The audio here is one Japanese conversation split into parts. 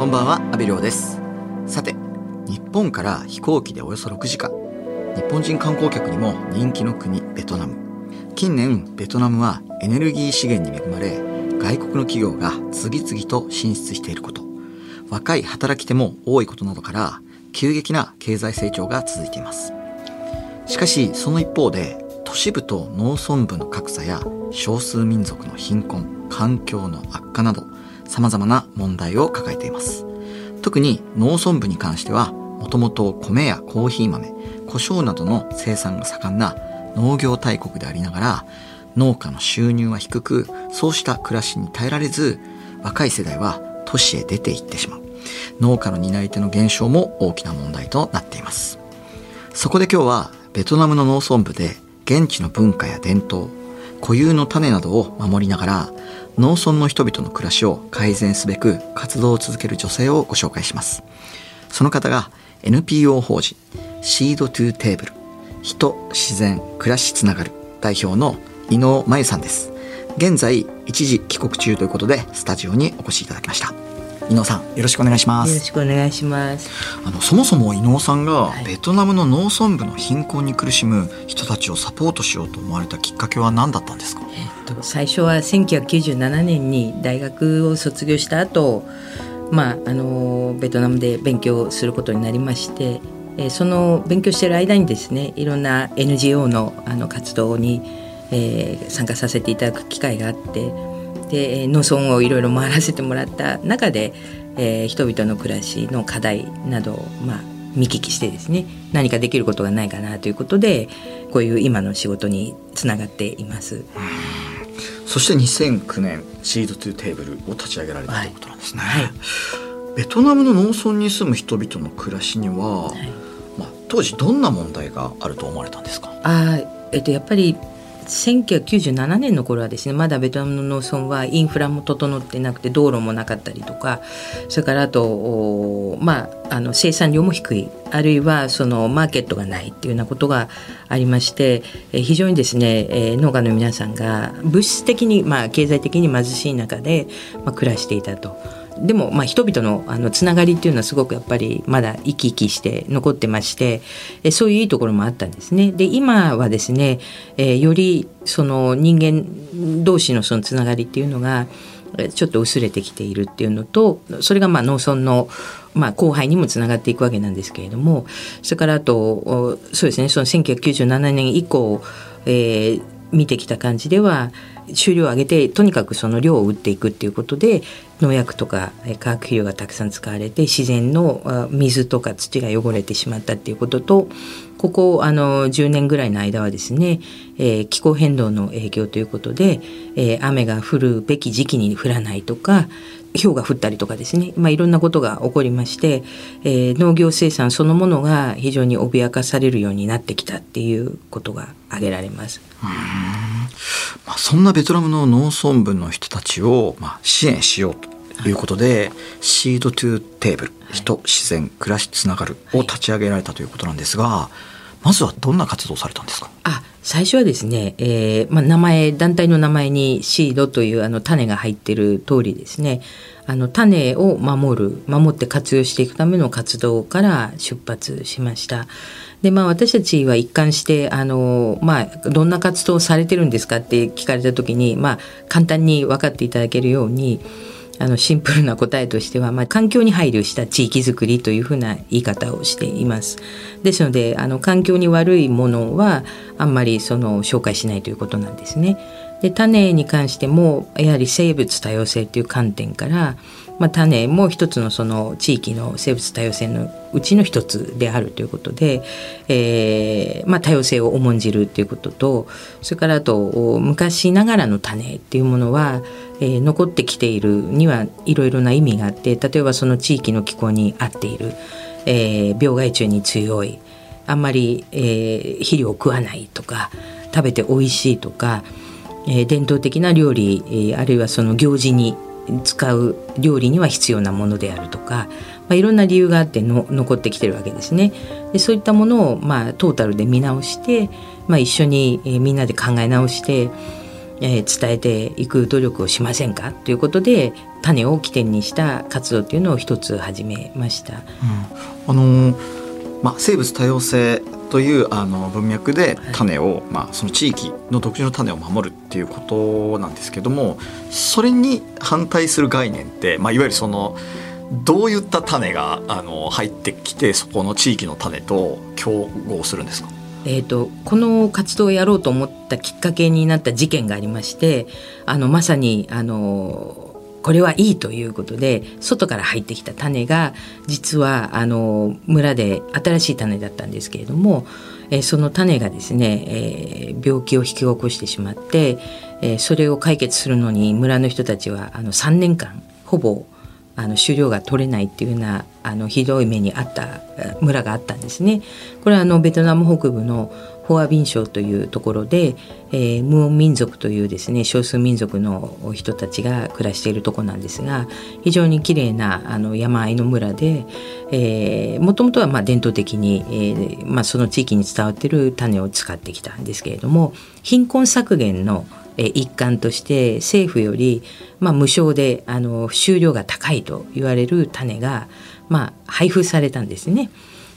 こんばんは、阿部亮です。さて、日本から飛行機でおよそ6時間。日本人観光客にも人気の国、ベトナム。近年、ベトナムはエネルギー資源に恵まれ、外国の企業が次々と進出していること。若い働き手も多いことなどから、急激な経済成長が続いています。しかし、その一方で、都市部と農村部の格差や少数民族の貧困、環境の悪化など、様々な問題を抱えています。特に農村部に関しては、もともと米やコーヒー豆、胡椒などの生産が盛んな農業大国でありながら、農家の収入は低く、そうした暮らしに耐えられず、若い世代は都市へ出て行ってしまう。農家の担い手の減少も大きな問題となっています。そこで今日はベトナムの農村部で現地の文化や伝統、固有の種などを守りながら農村の人々の暮らしを改善すべく活動を続ける女性をご紹介します。その方が NPO 法人 Seed to Table 人、自然、暮らしつながる代表の伊能まゆさんです。現在一時帰国中ということでスタジオにお越しいただきました。伊能さんよろしくお願いします。よろしくお願いします。あのそもそも伊能さんがはいベトナムの農村部の貧困に苦しむ人たちをサポートしようと思われたきっかけは何だったんですか？えっと最初は1997年に大学を卒業した後、まああのベトナムで勉強することになりまして、えーその勉強している間にですね、いろんな NGO のあの活動に、えー参加させていただく機会があって、でえー農村をいろいろ回らせてもらった中で、えー人々の暮らしの課題などをまあ見聞きしてですね何かできることがないかなということでこういう今の仕事につながっています。そして2009年 Seed to Tableを立ち上げられたということなんですね、はい。ベトナムの農村に住む人々の暮らしには、はい。まあ、当時どんな問題があると思われたんですか？あーえっとやっぱり1997年の頃はですねまだベトナムの農村はインフラも整ってなくて道路もなかったりとかそれからあとまああの生産量も低いあるいはそのマーケットがないっていうようなことがありまして非常にですね、農家の皆さんが物質的に、まあ、経済的に貧しい中で、まあ、暮らしていたと。でも、まあ、人々のあのつながりっていうのはすごくやっぱりまだ生き生きして残ってましてえそういういいところもあったんですね。で今はですね、えーよりその人間同士のそのつながりっていうのがちょっと薄れてきているっていうのとそれがまあ農村の、まあ、後輩にもつながっていくわけなんですけれどもそれからあとそうですねその1997年以降、えー見てきた感じでは収量を上げてとにかくその量を打っていくっていうことで農薬とか化学肥料がたくさん使われて自然の水とか土が汚れてしまったっていうこととここあの10年ぐらいの間はですね、えー気候変動の影響ということで、えー雨が降るべき時期に降らないとか氷が降ったりとかですね、まあ、いろんなことが起こりまして、えー農業生産そのものが非常に脅かされるようになってきたっていうことが挙げられます。まあ、そんなベトナムの農村部の人たちを、まあ、支援しようということで、 Seed to Table、人、自然、暮らしつながるを立ち上げられたということなんですが、まずはどんな活動をされたんですか？あ最初はですね、えーまあ、名前団体の名前にシードというあの種が入ってる通りですねあの種を守る守って活用していくための活動から出発しました。でまあ、私たちは一貫してあの、まあ、どんな活動をされてるんですかって聞かれた時に、まあ、簡単に分かっていただけるようにあのシンプルな答えとしては、まあ、環境に配慮した地域づくりというふうな言い方をしています。ですのであの環境に悪いものはあんまりその紹介しないということなんですね。で種に関してもやはり生物多様性という観点から、まあ、種も一つのその地域の生物多様性のうちの一つであるということで、えーまあ、多様性を重んじるということとそれからあと昔ながらの種っていうものは、えー残ってきているにはいろいろな意味があって例えばその地域の気候に合っている、えー病害虫に強いあんまり、えー肥料を食わないとか食べて美味しいとか、えー伝統的な料理、あるいはその行事に使う料理には必要なものであるとか、まあ、いろんな理由があっての残ってきてるわけですね。でそういったものを、まあ、トータルで見直して、まあ、一緒に、えーみんなで考え直して、えー伝えていく努力をしませんか？ということで種を起点にした活動っていうのを一つ始めました。うん、あのまあ、生物多様性というあの文脈で種を、はい、まあ、その地域の独自の種を守るっていうことなんですけどもそれに反対する概念って、まあ、いわゆるそのどういった種があの入ってきてそこの地域の種と競合するんですか？えーと、この活動をやろうと思ったきっかけになった事件がありましてあのまさにあのこれはいいということで外から入ってきた種が実はあの村で新しい種だったんですけれども、えー、その種がですね、えー、病気を引き起こしてしまって、えー、それを解決するのに村の人たちはあの3年間ほぼあの狩猟が取れないっていうようなあのひどい目にあった村があったんですね。これはあのベトナム北部のフォアビン省というところで、えー、ムオン民族というですね少数民族の人たちが暮らしているとこなんですが非常に綺麗なあな山あいの村でもともとはまあ伝統的に、えーまあ、その地域に伝わっている種を使ってきたんですけれども貧困削減の一環として政府より、まあ、無償であの収量が高いと言われる種が、まあ、配布されたんですね。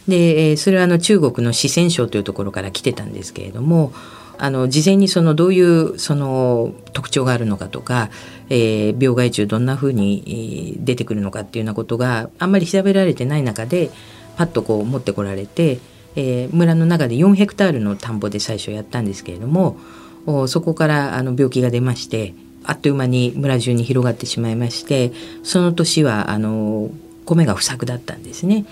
でそれはあの中国の四川省というところから来てたんですけれどもあの事前にそのどういうその特徴があるのかとか、えー、病害虫どんなふうに出てくるのかっていうようなことがあんまり調べられてない中でパッとこう持ってこられて、えー、村の中で4ヘクタールの田んぼで最初やったんですけれどもそこからあの病気が出ましてあっという間に村中に広がってしまいましてその年はあの米が不作だったんですね。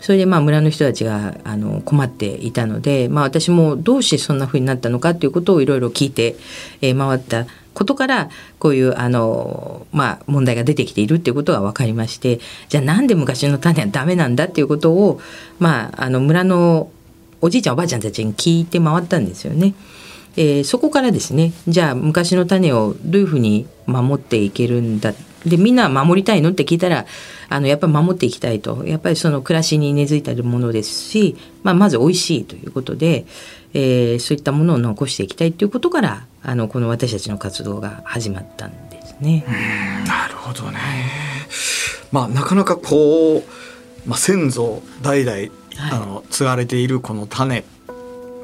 それでまあ村の人たちがあの困っていたので、まあ、私もどうしてそんなふうになったのかっていうことをいろいろ聞いて、えー、回ったことからこういうあの、まあ、問題が出てきているっていうことが分かりましてじゃあなんで昔の種はダメなんだっていうことを、まあ、あの村のおじいちゃんおばあちゃんたちに聞いて回ったんですよね。えー、そこからですねじゃあ昔の種をどういうふうに守っていけるんだでみんな守りたいのって聞いたらあのやっぱり守っていきたいと。やっぱりその暮らしに根付いているものですし、まあ、まず美味しいということで、えー、そういったものを残していきたいということからあのこの私たちの活動が始まったんですね。なるほどね、まあ、なかなかこう、まあ、先祖代々、はい、あの継がれているこの種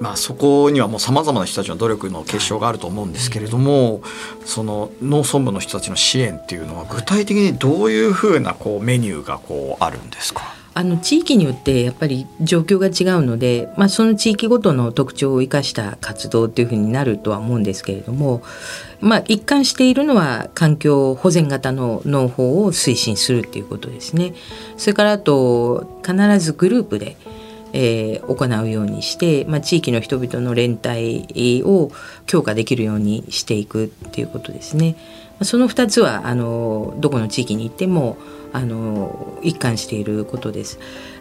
まあ、そこにはもうさまざまな人たちの努力の結晶があると思うんですけれどもその農村部の人たちの支援っていうのは具体的にどういうふうなこうメニューがこうあるんですか？あの地域によってやっぱり状況が違うので、まあ、その地域ごとの特徴を生かした活動っていうふうになるとは思うんですけれども、まあ、一貫しているのは環境保全型の農法を推進するっていうことですね。それからあと必ずグループでえー、行うようにして、まあ、地域の人々の連帯を強化できるようにしていくっていうことですね。その2つはあのどこの地域に行ってもあの一貫していることです。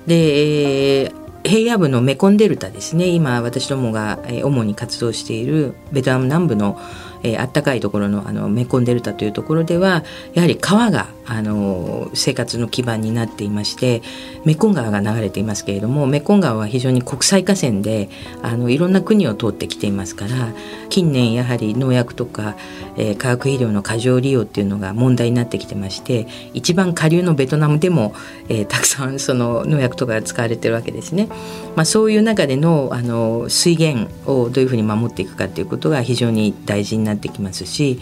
で、えー、平野部のメコンデルタですね今私どもが主に活動しているベトナム南部のえー、あったかいところのあのメコンデルタというところではやはり川があの生活の基盤になっていましてメコン川が流れていますけれどもメコン川は非常に国際河川であのいろんな国を通ってきていますから近年やはり農薬とか、えー、化学肥料の過剰利用っていうのが問題になってきてまして一番下流のベトナムでも、えー、たくさんその農薬とかが使われてるわけですね。まあ、そういう中でのあの水源をどういうふうに守っていくかということが非常に大事になってきますし、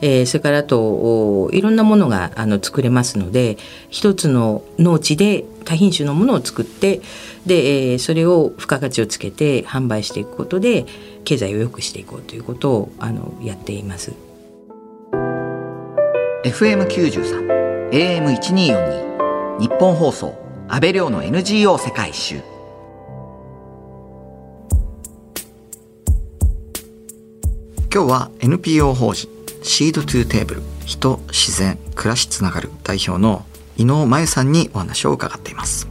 えー、それからあといろんなものがあの作れますので一つの農地で多品種のものを作ってで、えー、それを付加価値をつけて販売していくことで経済を良くしていこうということをあのやっています。FM93 AM1242 ニッポン放送阿部亮の NGO 世界一周今日は NPO 法人 Seed to Table 人自然暮らしつながる代表の伊能まゆさんにお話を伺っています。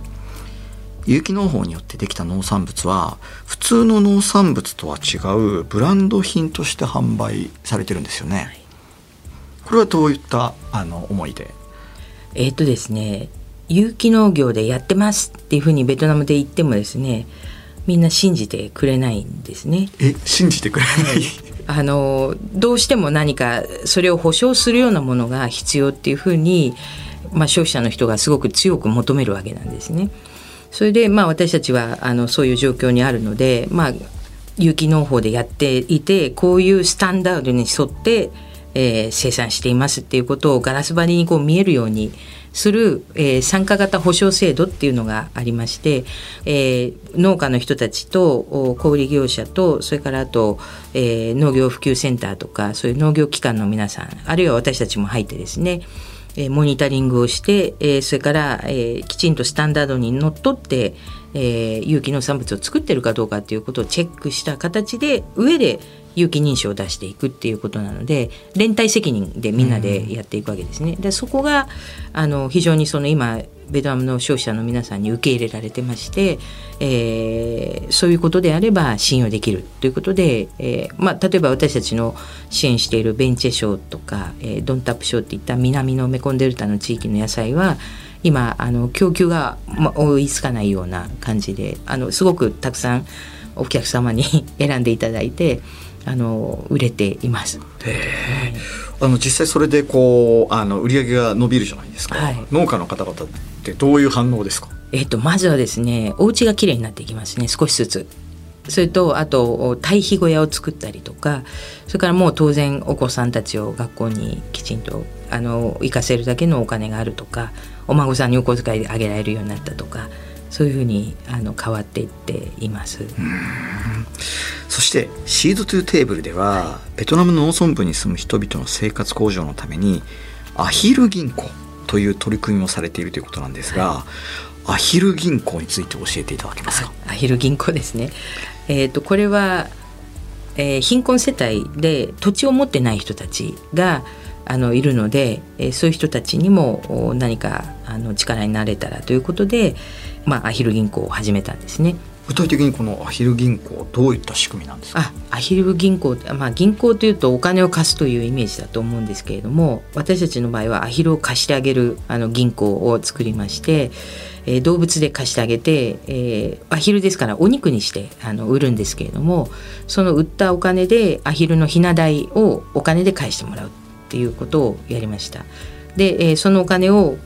有機農法によってできた農産物は普通の農産物とは違うブランド品として販売されてるんですよね、これはどういったあの思いで？えっ、とですね有機農業でやってますっていうふうにベトナムで言ってもですねみんな信じてくれないんですね。え信じてくれないあのどうしても何かそれを保証するようなものが必要っていうふうに、まあ、消費者の人がすごく強く求めるわけなんですね。それでまあ私たちはあのそういう状況にあるので、まあ、有機農法でやっていてこういうスタンダードに沿って、えー、生産していますっていうことをガラス張りにこう見えるようにする、えー、参加型保証制度っていうのがありまして、えー、農家の人たちと小売業者とそれからあと、えー、農業普及センターとかそういう農業機関の皆さんあるいは私たちも入ってですねえモニタリングをして、えそれから、えきちんとスタンダードにのっとって、え有機農産物を作ってるかどうかっていうことをチェックした形で上で有機認証を出していくっていうことなので連帯責任でみんなでやっていくわけですね。でそこがあの非常にその今ベトナムの消費者の皆さんに受け入れられてまして、えー、そういうことであれば信用できるということで、えーまあ、例えば私たちの支援しているベンチェ賞とか、えー、ドンタップ賞っていった南のメコンデルタの地域の野菜は今あの供給が、まあ、追いつかないような感じであのすごくたくさんお客様に 選んでいただいて。あの売れています。あの実際それでこうあの売り上げが伸びるじゃないですか、はい、農家の方々ってどういう反応ですか？えっとまずはですねお家がきれいになっていきますね少しずつ。それとあと堆肥小屋を作ったりとかそれからもう当然お子さんたちを学校にきちんとあの行かせるだけのお金があるとかお孫さんにお小遣いあげられるようになったとかそういうふうにあの変わっていっています。そして Seed to Table では、はい、ベトナムの農村部に住む人々の生活向上のためにアヒル銀行という取り組みをされているということなんですが、はい、アヒル銀行について教えていただけますか？アヒル銀行ですね。えっ、ー、とこれは、えー、貧困世帯で土地を持ってない人たちがあのいるので、えー、そういう人たちにも何かあの力になれたらということで、まあ、アヒル銀行を始めたんですね。具体的にこのアヒル銀行どういった仕組みなんですか？アヒル銀行まあ銀行というとお金を貸すというイメージだと思うんですけれども私たちの場合はアヒルを貸してあげるあの銀行を作りまして、えー、動物で貸してあげて、えー、アヒルですからお肉にしてあの売るんですけれどもその売ったお金でアヒルのひな代をお金で返してもらうっていうことをやりました。で、えー、そのお金を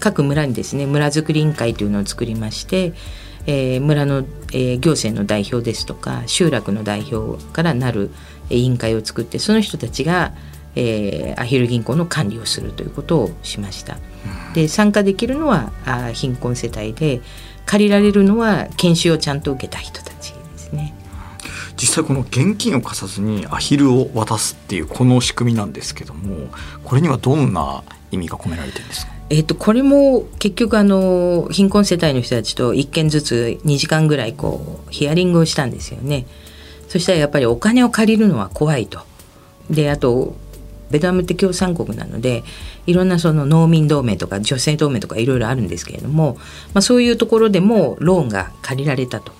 各村にですね村づくり委員会というのを作りましてえー、村の、えー、行政の代表ですとか集落の代表からなる委員会を作ってその人たちが、えー、アヒル銀行の管理をするということをしました。で参加できるのはあ貧困世帯で借りられるのは研修をちゃんと受けた人たちですね。実際この現金を貸さずにアヒルを渡すっていうこの仕組みなんですけどもこれにはどんな意味が込められてるんですか？えー、とこれも結局あの貧困世帯の人たちと1件ずつ2時間ぐらいこうヒアリングをしたんですよね。そしたらやっぱりお金を借りるのは怖いと。であとベトナムって共産国なのでいろんなその農民同盟とか女性同盟とかいろいろあるんですけれども、まあ、そういうところでもローンが借りられたと。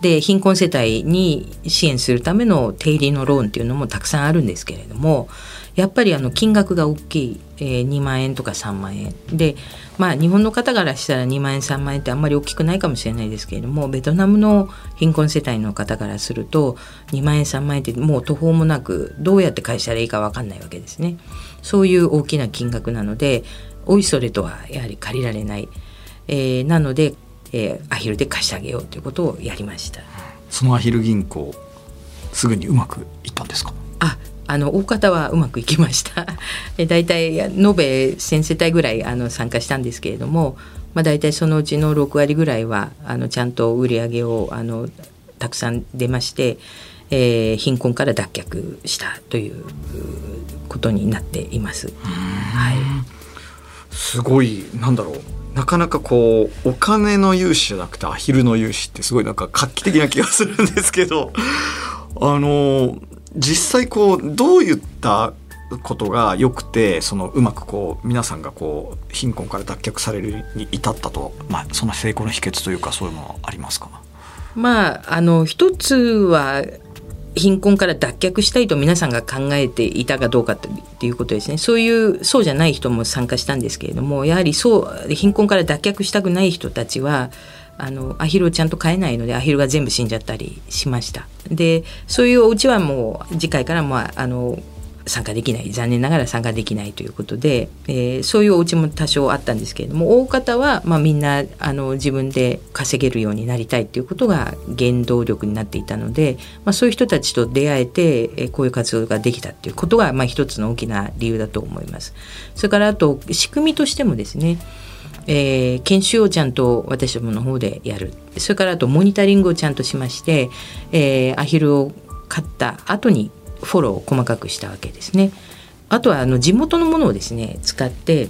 で貧困世帯に支援するための定理のローンっていうのもたくさんあるんですけれどもやっぱりあの金額が大きい、えー、2万円とか3万円でまあ日本の方からしたら2万円3万円ってあんまり大きくないかもしれないですけれどもベトナムの貧困世帯の方からすると2万円3万円ってもう途方もなくどうやって返したらいいか分かんないわけですね。そういう大きな金額なのでおいそれとはやはり借りられない。えー、なので、えー、アヒルで貸してあげようということをやりました。そのアヒル銀行すぐにうまくいったんですか？ああの大方はうまくいきました。大体延べ1,000世帯ぐらいあの参加したんですけれども、まあ、大体そのうちの6割ぐらいはあのちゃんと売り上げをあのたくさん出まして、えー、貧困から脱却したということになっています。はい、すごいなんだろう。なかなかこうお金の融資じゃなくてアヒルの融資ってすごいなんか画期的な気がするんですけどあの実際こうどういったことが良くてそのうまくこう皆さんがこう貧困から脱却されるに至ったと、まあ、その成功の秘訣というかそういうものありますか？まああの一つは貧困から脱却したいと皆さんが考えていたかどうかっていうことですね。そういうそうじゃない人も参加したんですけれどもやはりそう貧困から脱却したくない人たちはあのアヒルをちゃんと飼えないのでアヒルが全部死んじゃったりしましたでそういうお家はもう次回からまああの参加できない残念ながら参加できないということで、えー、そういうお家も多少あったんですけれども大方は、まあ、みんなあの自分で稼げるようになりたいということが原動力になっていたので、まあ、そういう人たちと出会えて、えー、こういう活動ができたっていうことが、まあ、一つの大きな理由だと思います。それからあと仕組みとしてもですねえー、研修をちゃんと私どもの方でやるそれからあとモニタリングをちゃんとしまして、えー、アヒルを買った後にフォローを細かくしたわけですね。あとはあの地元のものをですね使って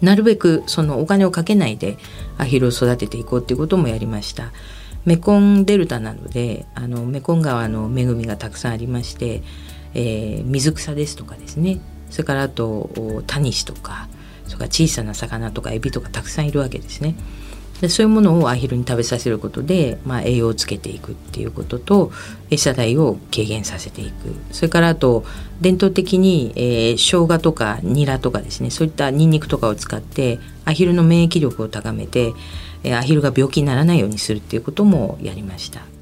なるべくそのお金をかけないでアヒルを育てていこうっていうこともやりました。メコンデルタなのであのメコン川の恵みがたくさんありまして、えー、水草ですとかですねそれからあとタニシとかそれか小さな魚とかエビとかたくさんいるわけですね。でそういうものをアヒルに食べさせることで、まあ、栄養をつけていくっていうことと餌代を軽減させていくそれからあと伝統的に、えー、生姜とかニラとかですねそういったニンニクとかを使ってアヒルの免疫力を高めて、えー、アヒルが病気にならないようにするっていうこともやりました。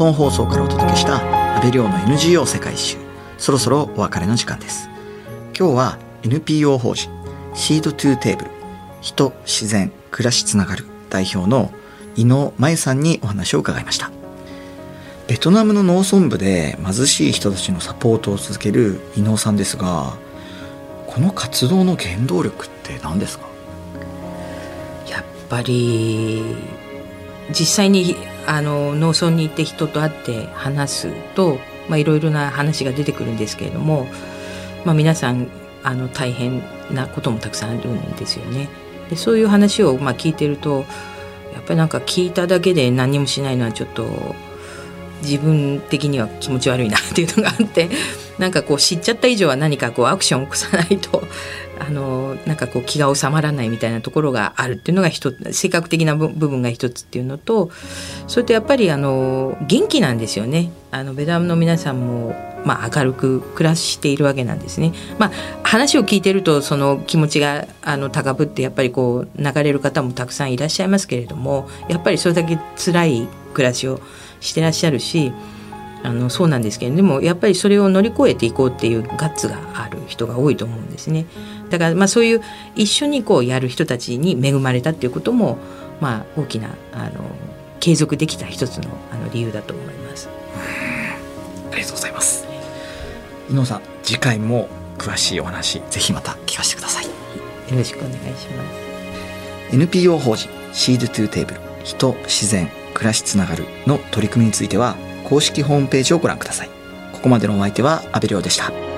本放送からお届けした安倍亮の NGO 世界一周。そろそろお別れの時間です。今日は NPO 法人 Seed to Table 人自然暮らしつながる代表の伊能まゆさんにお話を伺いました。ベトナムの農村部で貧しい人たちのサポートを続ける伊能さんですがこの活動の原動力って何ですか？やっぱり実際にあの農村に行って人と会って話すといろいろな話が出てくるんですけれども、まあ、皆さんあの大変なこともたくさんあるんですよね。でそういう話をまあ聞いてるとやっぱりなんか聞いただけで何もしないのはちょっと自分的には気持ち悪いなっていうのがあってなんかこう知っちゃった以上は何かこうアクションを起こさないと あのなんかこう気が収まらないみたいなところがあるっていうのが一つ性格的な部分が一つっていうのとそれとやっぱりあの元気なんですよねあのベダムの皆さんも、まあ、明るく暮らしているわけなんですね。まあ、話を聞いてるとその気持ちがあの高ぶってやっぱりこう流れる方もたくさんいらっしゃいますけれどもやっぱりそれだけ辛い暮らしをしてらっしゃるしあのそうなんですけどでもやっぱりそれを乗り越えていこうっていうガッツがある人が多いと思うんですね。だからまあそういう一緒にこうやる人たちに恵まれたっていうこともまあ大きなあの継続できた一つのあの理由だと思います。ありがとうございます。伊能さん次回も詳しいお話ぜひまた聞かせてください。よろしくお願いします。NPO 法人 Seed to Table 人自然暮らしつながるの取り組みについては公式ホームページをご覧ください。ここまでのお相手は阿部亮でした。